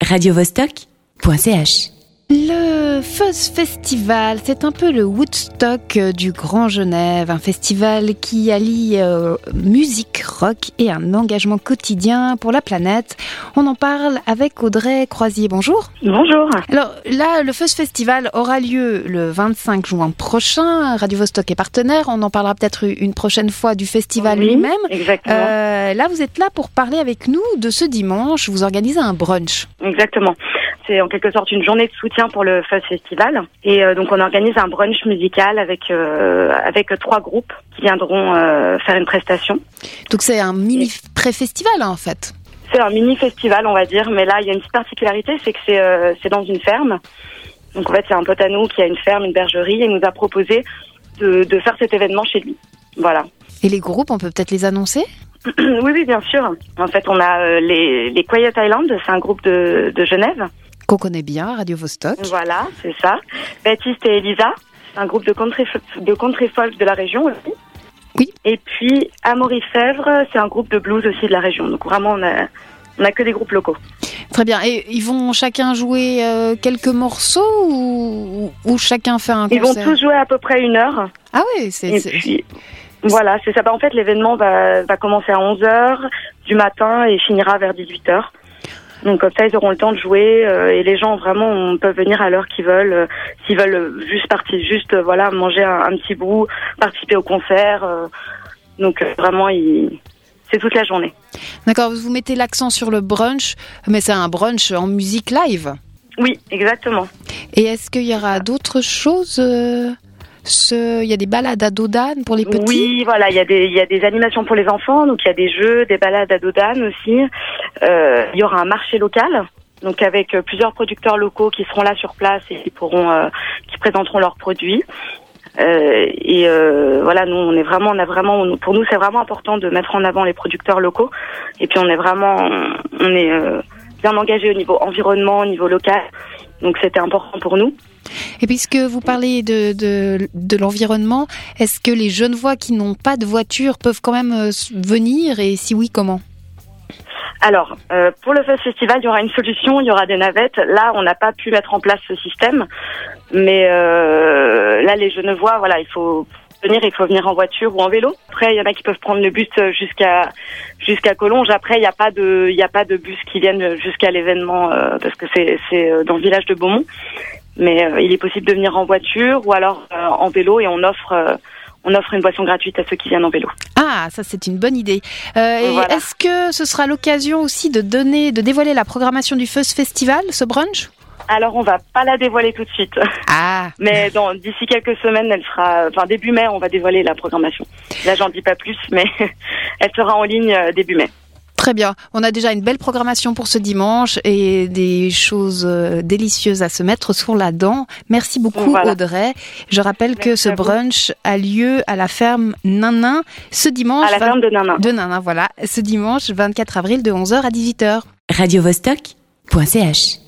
radiovostok.ch Le Fuzz Festival, c'est un peu le Woodstock euh, du Grand Genève, un festival qui allie euh, musique, rock et un engagement quotidien pour la planète. On en parle avec Audrey Croisier. Bonjour. Bonjour. Alors là, le Fuzz Festival aura lieu le 25 juin prochain. Radio Vostok est partenaire. On en parlera peut-être une prochaine fois du festival Oui, lui-même. Exactement. Euh, là, vous êtes là pour parler avec nous de ce dimanche. Vous organisez un brunch. Exactement. C'est en quelque sorte une journée de soutien pour le Fuzz Festival. Et euh, donc on organise un brunch musical avec euh, avec trois groupes qui viendront euh, faire une prestation. Donc c'est un mini pré-festival hein, en fait. C'est un mini festival, on va dire, mais là il y a une petite particularité, c'est que c'est euh, c'est dans une ferme. Donc en fait c'est un pote à nous qui a une ferme, une bergerie, et nous a proposé de, de faire cet événement chez lui. Voilà. Et les groupes, on peut peut-être les annoncer? Oui, oui, bien sûr. En fait, on a euh, les, les Quiet Island, c'est un groupe de, de Genève. Qu'on connaît bien, Radio Vostok. Voilà, c'est ça. Baptiste et Elisa, un groupe de country, de country folk de la région aussi. Oui. Et puis Amaury Fèvre, c'est un groupe de blues aussi de la région. Donc vraiment, on a, on a que des groupes locaux. Très bien. Et ils vont chacun jouer euh, quelques morceaux ou, ou chacun fait un Ils vont concert? tous jouer à peu près une heure. Ah oui, c'est... Et puis, voilà, c'est ça. Bah, en fait, l'événement va, va commencer à 11h du matin et finira vers 18h. Donc comme ça, ils auront le temps de jouer euh, et les gens vraiment on peuvent venir à l'heure qu'ils veulent. euh, S'ils veulent juste partir, juste euh, voilà, manger un, un petit bout, participer au concert. euh, donc euh, vraiment, ils- c'est toute la journée. D'accord, vous mettez l'accent sur le brunch, mais c'est un brunch en musique live. Oui, exactement. Et est-ce qu'il y aura d'autres choses euh, ce... Il y a des balades à Dodane pour les petits Oui, voilà, il y a des il y a des animations pour les enfants, donc il y a des jeux, des balades à Dodane aussi. Euh, il y aura un marché local, donc avec euh, plusieurs producteurs locaux qui seront là sur place et qui pourront euh, qui présenteront leurs produits. Euh, et euh, voilà, nous on est vraiment, on a vraiment, pour nous c'est vraiment important de mettre en avant les producteurs locaux. Et puis on est vraiment, on est euh, bien engagé au niveau environnement, au niveau local. Donc c'était important pour nous. Et puisque vous parlez de, de, de l'environnement, est-ce que les jeunes voix qui n'ont pas de voiture peuvent quand même euh, venir? Et si oui, comment? Alors, euh, pour le Fest Festival, il y aura une solution, il y aura des navettes. Là, on n'a pas pu mettre en place ce système, mais euh, là, les Genevois, voilà, il faut venir, il faut venir en voiture ou en vélo. Après, il y en a qui peuvent prendre le bus euh, jusqu'à jusqu'à Collonges. Après, il n'y a pas de il y a pas de bus qui viennent jusqu'à l'événement euh, parce que c'est c'est euh, dans le village de Beaumont. Mais euh, il est possible de venir en voiture ou alors euh, en vélo et on offre on offre une boisson gratuite à ceux qui viennent en vélo. Ah, ça c'est une bonne idée. Et Voilà. est-ce que ce sera l'occasion aussi de donner, de dévoiler la programmation du Fuzz Festival, ce brunch? Alors, on va pas la dévoiler tout de suite. Ah, Mais dans d'ici quelques semaines, elle sera, enfin début mai, on va dévoiler la programmation. Là, j'en dis pas plus, mais elle sera en ligne euh, début mai. très bien. On a déjà une belle programmation pour ce dimanche et des choses euh, délicieuses à se mettre sur la dent. Merci beaucoup Voilà. Audrey. Je rappelle que ce brunch a lieu à la ferme Nanin ce dimanche. À la 20 ferme de Nanin. de Nanin, voilà. Ce dimanche 24 avril de 11h à 18h. radiovostok.ch